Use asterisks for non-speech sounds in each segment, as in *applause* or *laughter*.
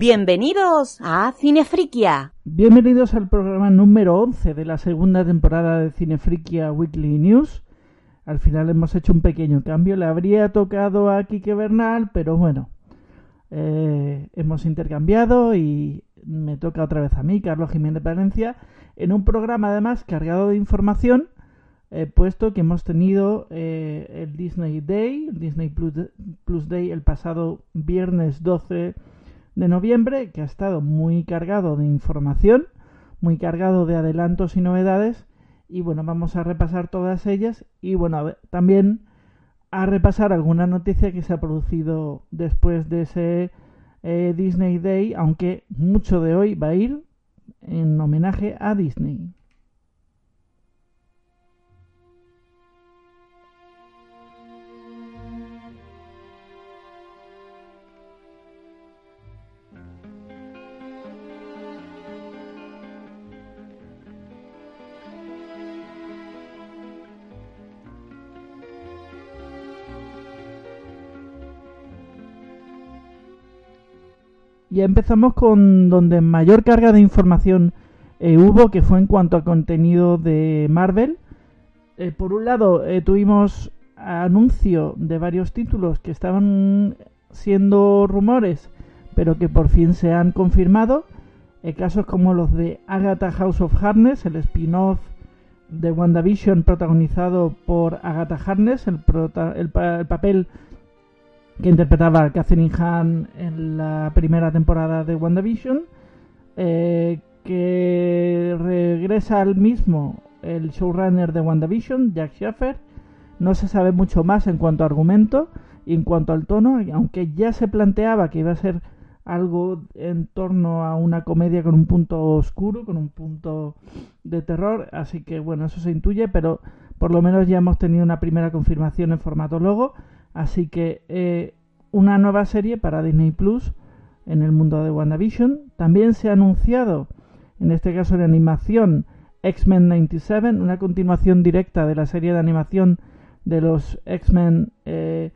Bienvenidos a Cinefriquia. Bienvenidos al programa número 11 de la segunda temporada de Cinefriquia Weekly News. Al final hemos hecho un pequeño cambio. Le habría tocado a Quique Bernal, pero bueno, eh, hemos intercambiado y me toca otra vez a mí, Carlos Jiménez Valencia, en un programa además cargado de información, eh, puesto que hemos tenido eh, el Disney Day, Disney Plus, Plus Day, el pasado viernes 12 de noviembre, que ha estado muy cargado de información, muy cargado de adelantos y novedades. Y bueno, vamos a repasar todas ellas y bueno, también a repasar alguna noticia que se ha producido después de ese eh, Disney Day, aunque mucho de hoy va a ir en homenaje a Disney. Ya empezamos con donde mayor carga de información eh, hubo, que fue en cuanto a contenido de Marvel. Eh, por un lado, eh, tuvimos anuncio de varios títulos que estaban siendo rumores, pero que por fin se han confirmado. casos como los de Agatha House of Harness, el spin-off de WandaVision protagonizado por Agatha Harness, el, el papel que interpretaba a Catherine Hahn en la primera temporada de WandaVision, eh, que regresa al mismo el showrunner de WandaVision, Jack Schaffer. No se sabe mucho más en cuanto a argumento y en cuanto al tono, aunque ya se planteaba que iba a ser algo en torno a una comedia con un punto oscuro, con un punto de terror, así que bueno, eso se intuye, pero por lo menos ya hemos tenido una primera confirmación en formato logo Así que eh, una nueva serie para Disney Plus en el mundo de WandaVision. También se ha anunciado, en este caso en animación, X-Men 97, una continuación directa de la serie de animación de los X-Men eh,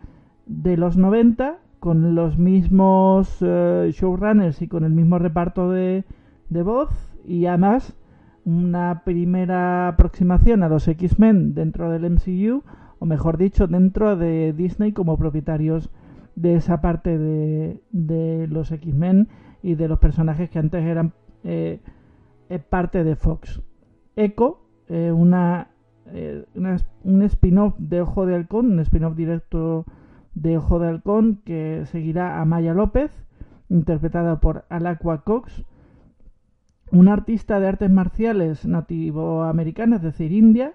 de los 90, con los mismos eh, showrunners y con el mismo reparto de, de voz, y además una primera aproximación a los X-Men dentro del MCU o mejor dicho, dentro de Disney como propietarios de esa parte de, de los X-Men y de los personajes que antes eran eh, eh, parte de Fox. Echo, eh, una, un spin-off de Ojo de Halcón, un spin-off directo de Ojo de Halcón que seguirá a Maya López, interpretada por Alacua Cox, una artista de artes marciales nativoamericana, es decir, india,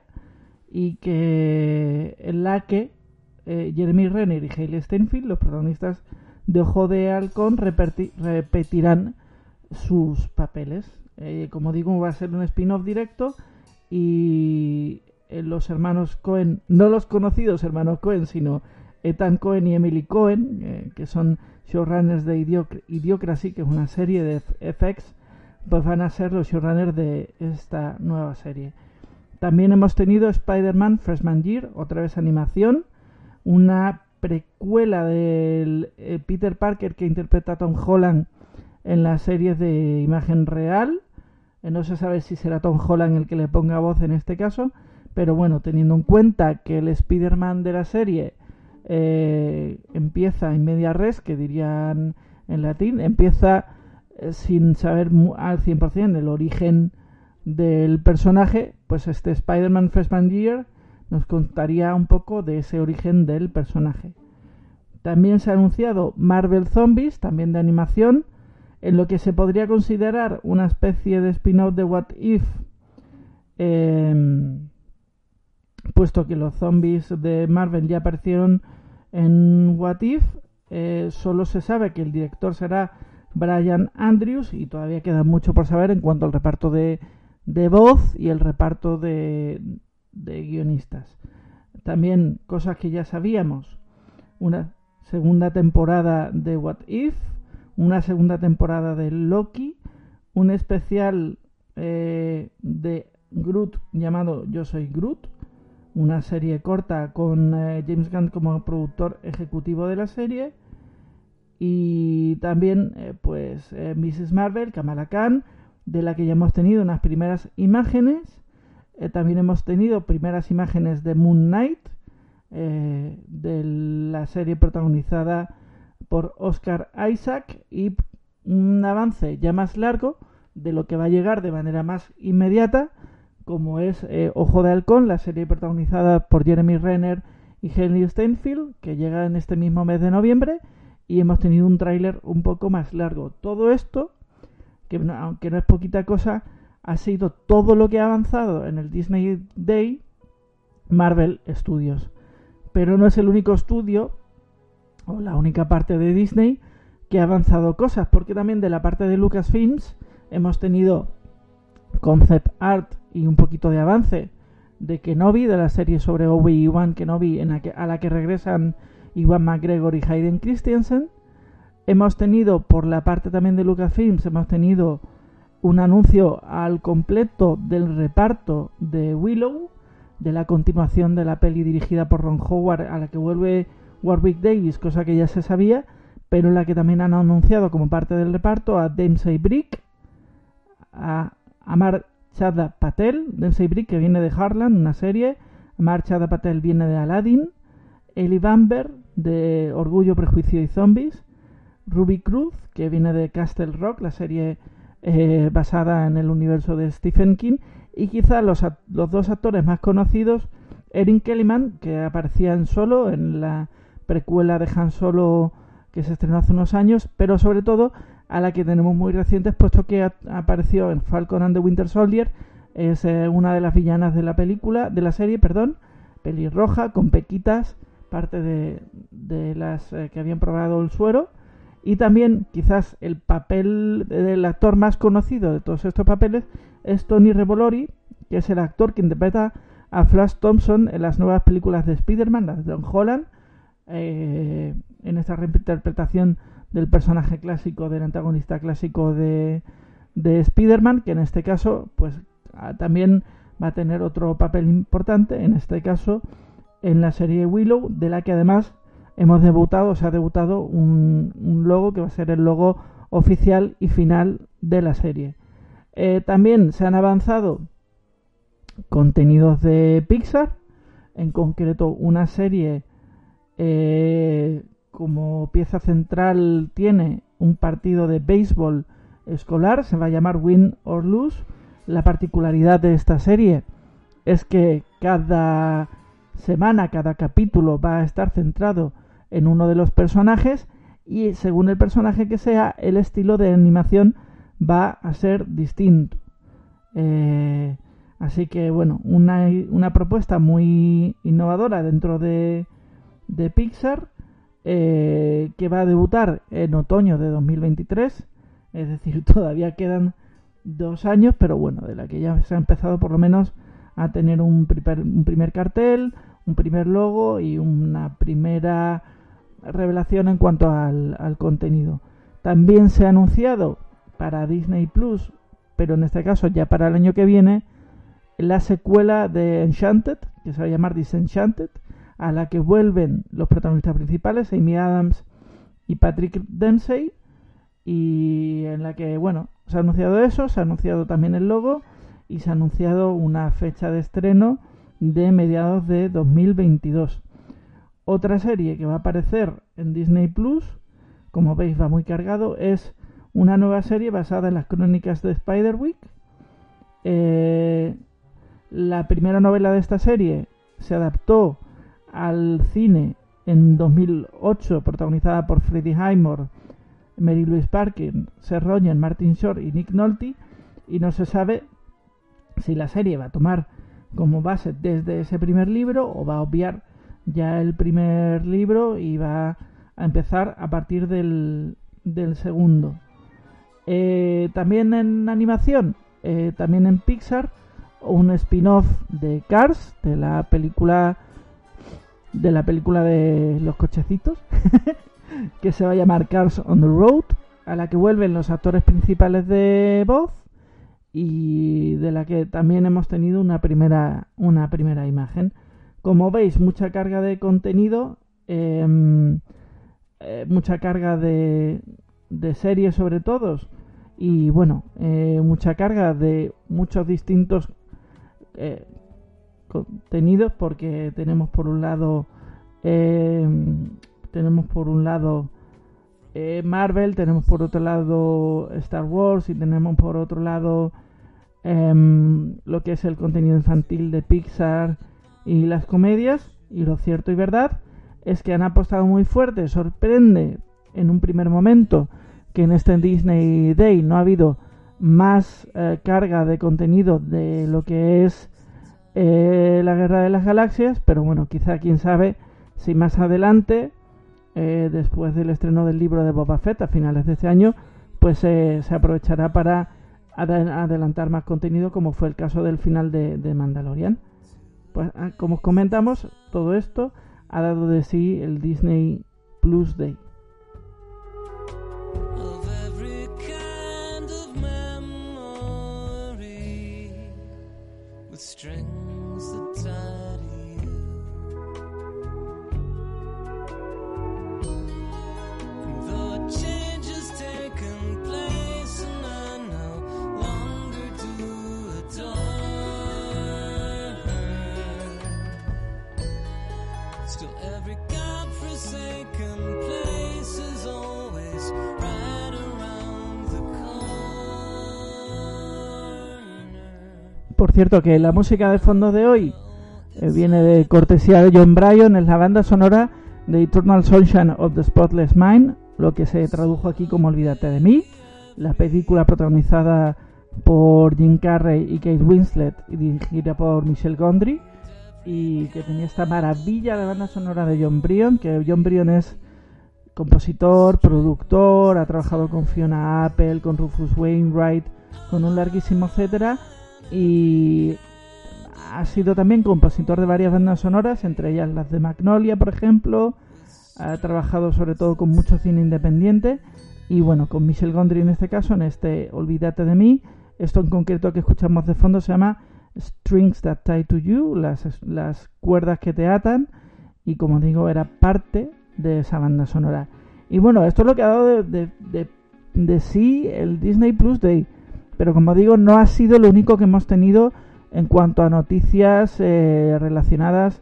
y que en la que eh, Jeremy Renner y Hayley Steinfeld, los protagonistas de Ojo de Halcón, repetirán sus papeles. Eh, como digo, va a ser un spin-off directo y eh, los hermanos Cohen, no los conocidos hermanos Cohen, sino Ethan Cohen y Emily Cohen, que son showrunners de Idiocracy, que es una serie de FX, pues van a ser los showrunners de esta nueva serie. También hemos tenido Spider-Man Freshman Year, otra vez animación, una precuela del eh, Peter Parker que interpreta a Tom Holland en las series de imagen real. Eh, no se sabe si será Tom Holland el que le ponga voz en este caso, pero bueno, teniendo en cuenta que el Spider-Man de la serie eh, empieza en media res, que dirían en latín, empieza sin saber al 100% el origen del personaje, pues este Spider-Man Freshman Year nos contaría un poco de ese origen del personaje. También se ha anunciado Marvel Zombies, también de animación, en lo que se podría considerar una especie de spin-off de What If, em, puesto que los zombies de Marvel ya aparecieron en What If, eh, solo se sabe que el director será Brian Andrews y todavía queda mucho por saber en cuanto al reparto de de voz y el reparto de, de guionistas. También cosas que ya sabíamos. Una segunda temporada de What If, una segunda temporada de Loki, un especial eh, de Groot llamado Yo Soy Groot, una serie corta con eh, James Gunn como productor ejecutivo de la serie Y también, eh, pues, Mrs. Marvel, Kamala Khan, de la que ya hemos tenido unas primeras imágenes. Eh, también hemos tenido primeras imágenes de Moon Knight, de la serie protagonizada por Oscar Isaac y un avance ya más largo de lo que va a llegar de manera más inmediata, como es Ojo de Halcón, la serie protagonizada por Jeremy Renner y Henry Steinfeld, que llega en este mismo mes de noviembre, y hemos tenido un tráiler un poco más largo. Todo esto, que aunque no es poquita cosa, ha sido todo lo que ha avanzado en el Disney Day Marvel Studios. Pero no es el único estudio o la única parte de Disney que ha avanzado cosas, porque también de la parte de Lucasfilms hemos tenido concept art y un poquito de avance de Kenobi, de la serie sobre Obi-Wan Kenobi, en a la que regresan Iwan McGregor y Hayden Christensen. Hemos tenido, por la parte también de Lucasfilms, hemos tenido un anuncio al completo del reparto de Willow, de la continuación de la peli dirigida por Ron Howard, a la que vuelve Warwick Davis, cosa que ya se sabía, pero en la que también han anunciado como parte del reparto a Dempsey Brick, a Amar Chada Patel, Dempsey Brick que viene de Harlan, una serie, Amar Chada Patel viene de Aladdin, Ellie Bamber de Orgullo, Prejuicio y Zombies, Ruby Cruz, que viene de Castle Rock, la serie eh, basada en el universo de Stephen King, y quizá los, los dos actores más conocidos, Erin Kellyman, que aparecía en Solo, en la precuela de Han Solo que se estrenó hace unos años, pero sobre todo a la que tenemos muy recientes, puesto que apareció en Falcon and the Winter Soldier, es eh, una de las villanas de la película, de la serie, perdón, pelirroja, con pequitas, parte de, de las eh, que habían probado el suero. Y también quizás el papel del actor más conocido de todos estos papeles es Tony Revolori, que es el actor que interpreta a Flash Thompson en las nuevas películas de Spider-Man, las de Don Holland, eh, en esta reinterpretación del personaje clásico, del antagonista clásico de, de Spider-Man, que en este caso pues también va a tener otro papel importante, en este caso en la serie Willow, de la que además hemos debutado, se ha debutado un, logo que va a ser el logo oficial y final de la serie. Eh, también se han avanzado contenidos de Pixar, en concreto una serie eh, como pieza central tiene un partido de béisbol escolar, se va a llamar Win or Lose. La particularidad de esta serie es que cada semana, cada capítulo va a estar centrado en uno de los personajes y según el personaje que sea, el estilo de animación va a ser distinto. Eh, así que bueno, una, una, propuesta muy innovadora dentro de, de Pixar eh, que va a debutar en otoño de 2023. Es decir, *laughs* todavía quedan dos años, pero bueno, de la que ya se ha empezado por lo menos a tener un primer, un primer cartel, un primer logo y una primera revelación en cuanto al, contenido. También se ha anunciado para Disney Plus, pero en este caso ya para el año que viene, la secuela de Enchanted, que se va a llamar Disenchanted, a la que vuelven los protagonistas principales, Amy Adams y Patrick Dempsey, y en la que, bueno, se ha anunciado eso, se ha anunciado también el logo y se ha anunciado una fecha de estreno de mediados de 2022. Otra serie que va a aparecer en Disney Plus, como veis va muy cargado, es una nueva serie basada en las crónicas de Spiderwick. Eh, la primera novela de esta serie se adaptó al cine en 2008, protagonizada por Freddie Highmore, Mary Louise Parkin, Seth Rogen, Martin Short y Nick Nolte, y no se sabe si la serie va a tomar como base desde ese primer libro o va a obviar ya el primer libro y va a empezar a partir del, del segundo. Eh, también en animación, eh, también en Pixar, un spin-off de Cars, de la película de la película de los cochecitos, *laughs* que se va a llamar Cars on the Road, a la que vuelven los actores principales de voz y de la que también hemos tenido una primera, una primera imagen. Como veis, mucha carga de contenido. Em, eh, mucha carga de, series sobre todo y bueno, eh, mucha carga de muchos distintos eh, contenidos porque tenemos por un lado tenemos por un lado Marvel, tenemos por otro lado Star Wars y tenemos por otro lado em, lo que es el contenido infantil de Pixar y las comedias y lo cierto y verdad es que han apostado muy fuerte. Sorprende en un primer momento que en este Disney Day no ha habido más eh, carga de contenido de lo que es eh, la Guerra de las Galaxias, pero bueno, quizá quién sabe si más adelante, eh, después del estreno del libro de Boba Fett a finales de este año, pues se aprovechará para adelantar más contenido, como fue el caso del final de, de Mandalorian. Pues ah, como comentamos, todo esto ha dado de sí el Disney Plus Day. Por cierto, que la música de fondo de hoy eh, viene de cortesía de John Bryan, es la banda sonora de Eternal Sunshine of the Spotless Mind, lo que se tradujo aquí como Olvídate de mí, la película protagonizada por Jim Carrey y Kate Winslet y dirigida por Michelle Gondry y que tenía esta maravilla de banda sonora de John Bryan, que John Bryan es compositor, productor, ha trabajado con Fiona Apple, con Rufus Wainwright, con un larguísimo etcétera y ha sido también compositor de varias bandas sonoras, entre ellas las de Magnolia, por ejemplo. Ha trabajado sobre todo con mucho cine independiente y bueno, con Michel Gondry en este caso, en este Olvídate de mí. Esto en concreto que escuchamos de fondo se llama Strings That Tie to You, las, las cuerdas que te atan y como digo, era parte de esa banda sonora. Y bueno, esto es lo que ha dado de, de, de sí el Disney Plus Day pero como digo, no ha sido lo único que hemos tenido en cuanto a noticias eh, relacionadas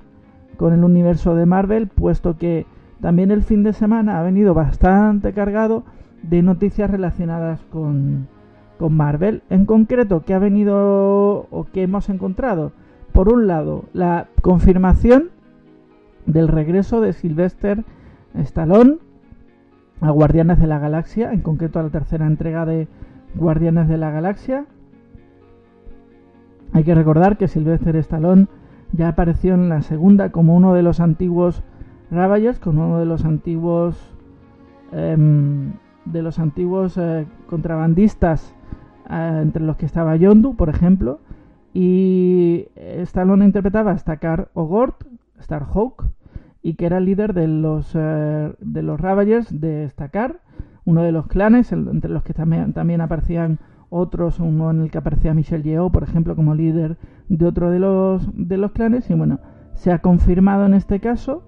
con el universo de Marvel, puesto que también el fin de semana ha venido bastante cargado de noticias relacionadas con, con Marvel. En concreto, ¿qué ha venido o qué hemos encontrado? Por un lado, la confirmación del regreso de Sylvester Stallone a Guardianes de la Galaxia, en concreto a la tercera entrega de Guardianes de la Galaxia. Hay que recordar que Sylvester Stallone ya apareció en la segunda como uno de los antiguos Ravagers, como uno de los antiguos em, de los antiguos eh, contrabandistas eh, entre los que estaba Yondu, por ejemplo, y Stallone interpretaba a Stakar Ogort, Starhawk, y que era el líder de los eh, de los Ravagers de Stakar uno de los clanes, entre los que también, aparecían otros, uno en el que aparecía Michel Yeoh, por ejemplo, como líder de otro de los, de los clanes, y bueno, se ha confirmado en este caso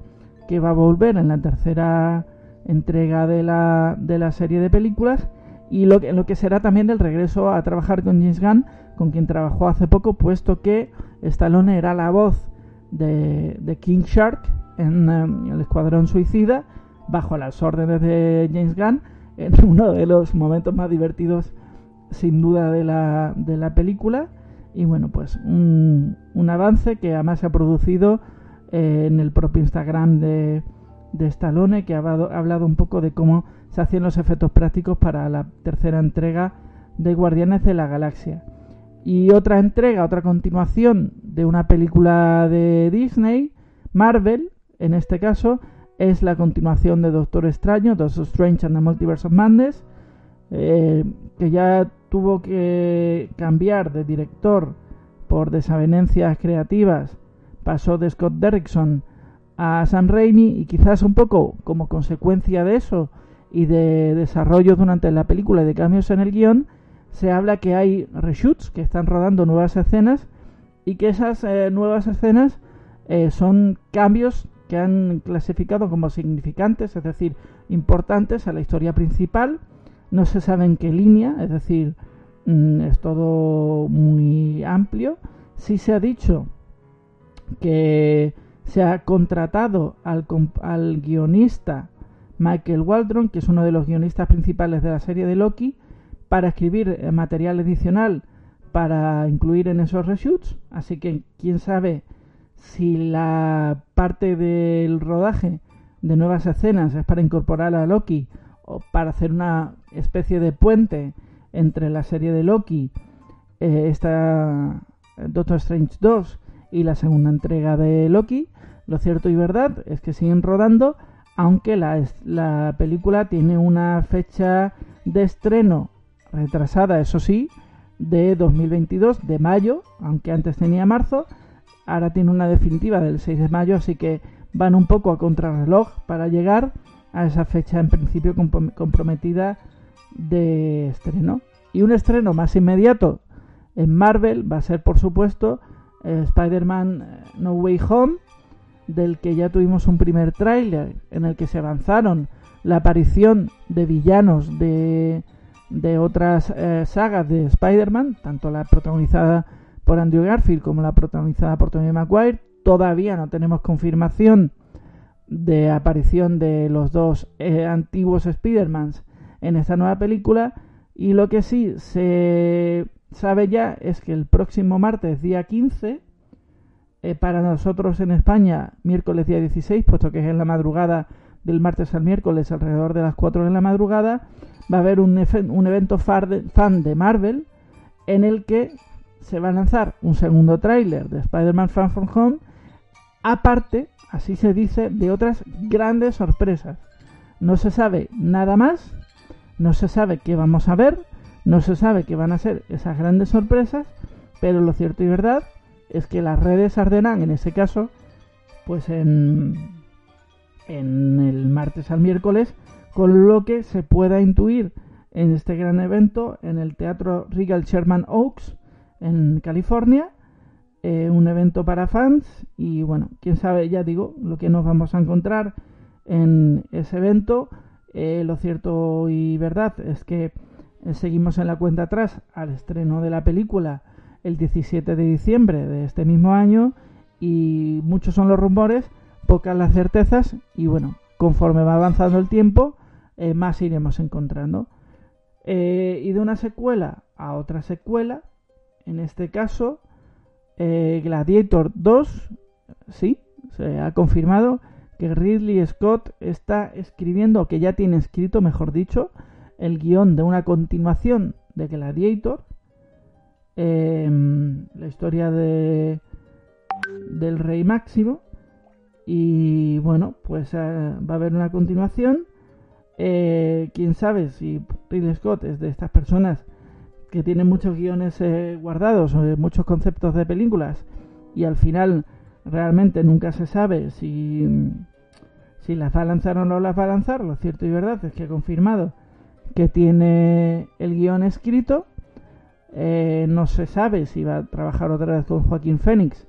que va a volver en la tercera entrega de la, de la serie de películas y lo que, lo que será también el regreso a trabajar con James Gunn, con quien trabajó hace poco, puesto que Stallone era la voz de, de King Shark en, en el Escuadrón Suicida, bajo las órdenes de James Gunn, en *laughs* uno de los momentos más divertidos sin duda de la, de la película. Y bueno pues un, un avance que además se ha producido eh, en el propio Instagram de, de Stallone que ha hablado, ha hablado, un poco de cómo se hacían los efectos prácticos para la tercera entrega de Guardianes de la Galaxia. Y otra entrega, otra continuación de una película de Disney, Marvel en este caso es la continuación de Doctor Extraño, Doctor Strange and the Multiverse of Madness, eh, que ya tuvo que cambiar de director por desavenencias creativas, pasó de Scott Derrickson a Sam Raimi y quizás un poco como consecuencia de eso y de desarrollo durante la película y de cambios en el guion, se habla que hay reshoots, que están rodando nuevas escenas y que esas eh, nuevas escenas eh, son cambios que han clasificado como significantes, es decir, importantes a la historia principal. No se sabe en qué línea, es decir, mm, es todo muy amplio. Sí se ha dicho que se ha contratado al, al guionista Michael Waldron, que es uno de los guionistas principales de la serie de Loki, para escribir eh, material adicional para incluir en esos reshoots. Así que quién sabe si la parte del rodaje de nuevas escenas es para incorporar a Loki o para hacer una especie de puente entre la serie de Loki, eh, esta Doctor Strange 2 y la segunda entrega de Loki. Lo cierto y verdad es que siguen rodando, aunque la película tiene una fecha de estreno retrasada, eso sí, de 2022, de mayo, aunque antes tenía marzo, ahora tiene una definitiva del 6 de mayo, así que van un poco a contrarreloj para llegar a esa fecha en principio comprometida de estreno. Y un estreno más inmediato en Marvel va a ser, por supuesto, eh, Spider-Man eh, No Way Home, del que ya tuvimos un primer tráiler en el que se avanzaron la aparición de villanos de de otras eh, sagas de Spider-Man, tanto la protagonizada por Andrew Garfield como la protagonizada por Tobey Maguire. Todavía no tenemos confirmación de aparición de los dos eh, antiguos Spider-Mans en esta nueva película. Y lo que sí se sabe ya es que el próximo martes, día 15, eh, para nosotros en España, miércoles día 16, puesto que es en la madrugada del martes al miércoles, alrededor de las 4 de la madrugada, va a haber un, un evento fan de Marvel en el que se va a lanzar un segundo tráiler de Spider-Man Far From Home, aparte, así se dice, de otras grandes sorpresas. No se sabe nada más, no se sabe qué vamos a ver, no se sabe qué van a ser esas grandes sorpresas, pero lo cierto y verdad es que las redes arderán en ese caso, pues en, en el martes al miércoles con lo que se pueda intuir en este gran evento en el Teatro Regal Sherman Oaks en California. Eh, un evento para fans y bueno, quién sabe, ya digo, lo que nos vamos a encontrar en ese evento. Eh, lo cierto y verdad es que eh, seguimos en la cuenta atrás al estreno de la película el 17 de diciembre de este mismo año y muchos son los rumores, pocas las certezas y bueno, conforme va avanzando el tiempo, más iremos encontrando. Y de una secuela a otra secuela, en este caso, eh, Gladiator 2, sí, se ha confirmado que Ridley Scott está escribiendo, o que ya tiene escrito, mejor dicho, el guion de una continuación de Gladiator, em, la historia de del Rey Máximo, y bueno, pues va a haber una continuación. Eh, quién sabe si Ridley Scott es de estas personas que tienen muchos guiones eh, guardados, o muchos conceptos de películas, y al final realmente nunca se sabe si, si las va a lanzar o no las va a lanzar. Lo cierto y verdad es que ha confirmado que tiene el guion escrito. Eh, no se sabe si va a trabajar otra vez con Joaquín Phoenix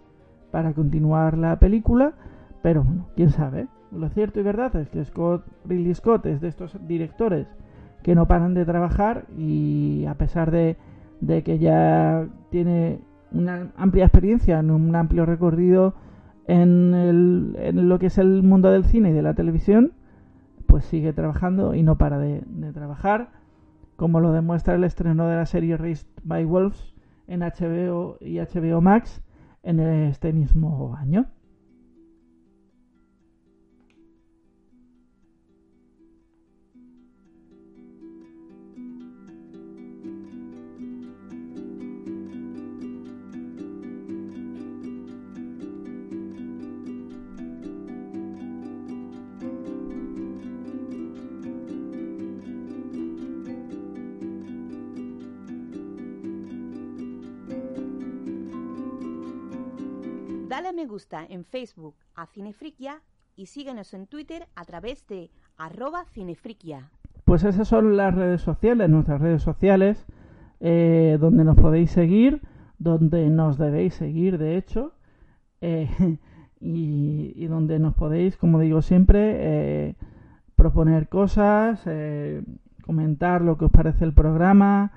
para continuar la película, pero bueno, quién sabe. Lo cierto y verdad es que Scott, Ridley Scott es de estos directores que no paran de trabajar y a pesar de, que ya tiene una amplia experiencia, en un amplio recorrido en, el, en, lo que es el mundo del cine y de la televisión, pues sigue trabajando y no para de, de trabajar, como lo demuestra el estreno de la serie Raised by Wolves en HBO y HBO Max en este mismo año. En Facebook a Cinefriquia y síguenos en Twitter a través de arroba cinefriquia. Pues esas son las redes sociales, nuestras redes sociales, eh, donde nos podéis seguir, donde nos debéis seguir, de hecho. Eh, *laughs* y, donde nos podéis, como digo siempre, eh, proponer cosas, comentar lo que os parece el programa,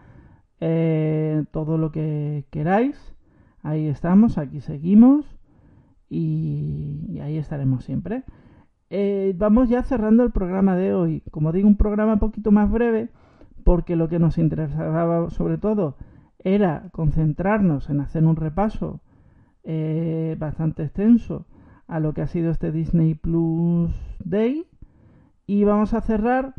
todo lo que queráis. Ahí estamos, aquí seguimos y, ahí estaremos siempre. vamos ya cerrando el programa de hoy. Como digo, un programa un poquito más breve porque lo que nos interesaba sobre todo era concentrarnos en hacer un repaso bastante extenso a lo que ha sido este Disney Plus Day. Y vamos a cerrar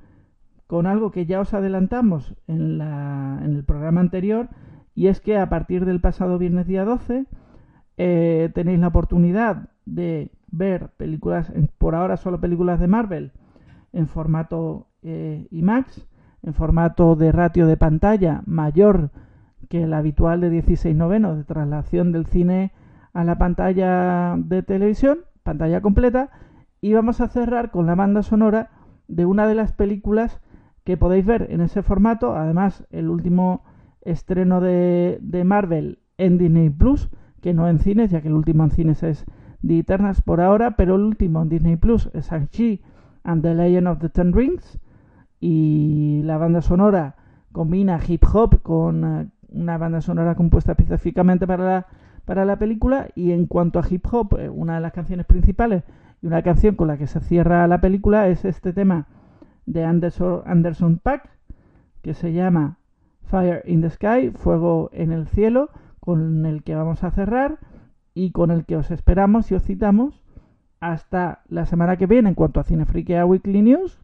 con algo que ya os adelantamos en, la, en el programa anterior, y es que a partir del pasado viernes día 12 eh, tenéis la oportunidad de ver películas, por ahora solo películas de Marvel, en formato eh, IMAX, en formato de ratio de pantalla mayor que el habitual de 16 novenos de traslación del cine a la pantalla de televisión, pantalla completa, y vamos a cerrar con la banda sonora de una de las películas que podéis ver en ese formato, además el último estreno de, Marvel en Disney Plus, que no en cines, ya que el último en cines es The Eternals por ahora, pero el último en Disney Plus es Shang-Chi and the Legend of the Ten Rings, y la banda sonora combina hip hop con eh, una banda sonora compuesta específicamente para la para la película. Y en cuanto a hip hop, eh, una de las canciones principales y una canción con la que se cierra la película es este tema de Anderson, Anderson Pack que se llama Fire in the Sky, Fuego en el Cielo, con el que vamos a cerrar y con el que os esperamos y os citamos hasta la semana que viene en cuanto a Cinefriquea Weekly News.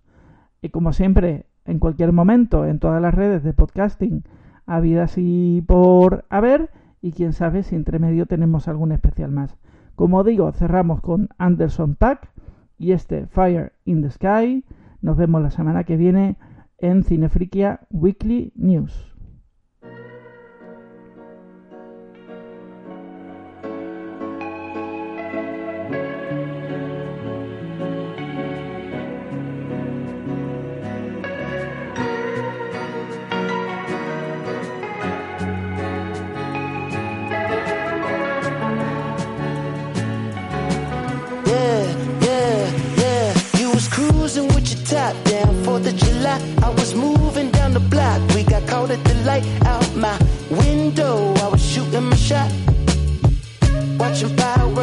Y como siempre, en cualquier momento, en todas las redes de podcasting, habidas y por haber y quién sabe si entre medio tenemos algún especial más. Como digo, cerramos con Anderson Pack y este Fire in the Sky. Nos vemos la semana que viene en Cinefriquia Weekly News.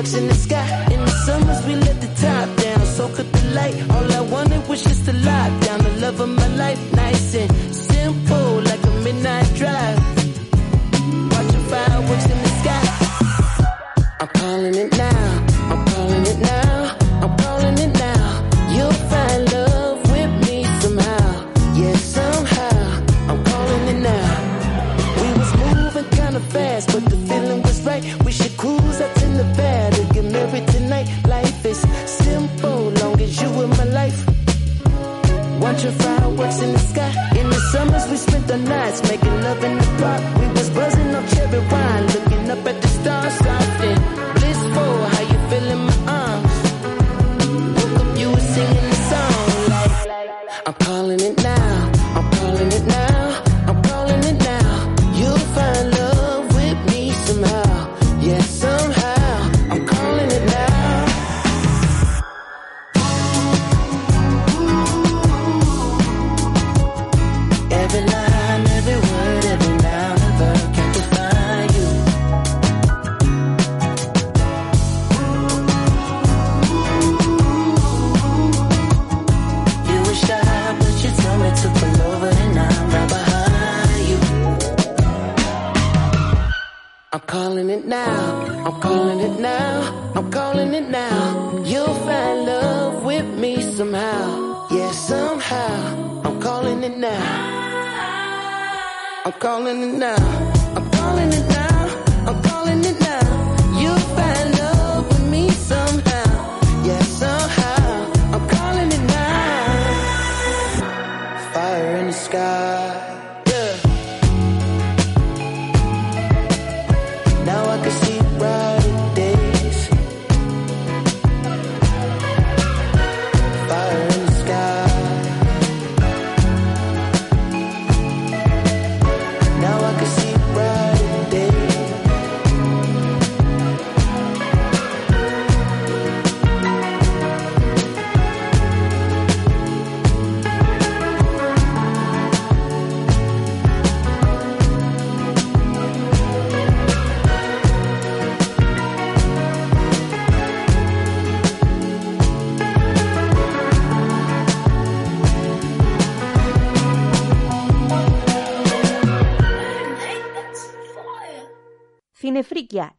sparks in the sky. In the summers, we let the top down, soak up the light. All I wanted was just to lock down the love of my life, nice and it now. I'm calling it now. I'm calling it now. You'll find love with me somehow. Yeah, somehow. I'm calling it now. I'm calling it now. I'm calling it now.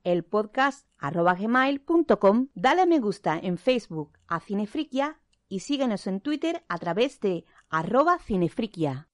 El podcast arroba gmail.com. Dale a me gusta en Facebook a Cinefriquia y síguenos en Twitter a través de arroba cinefriquia.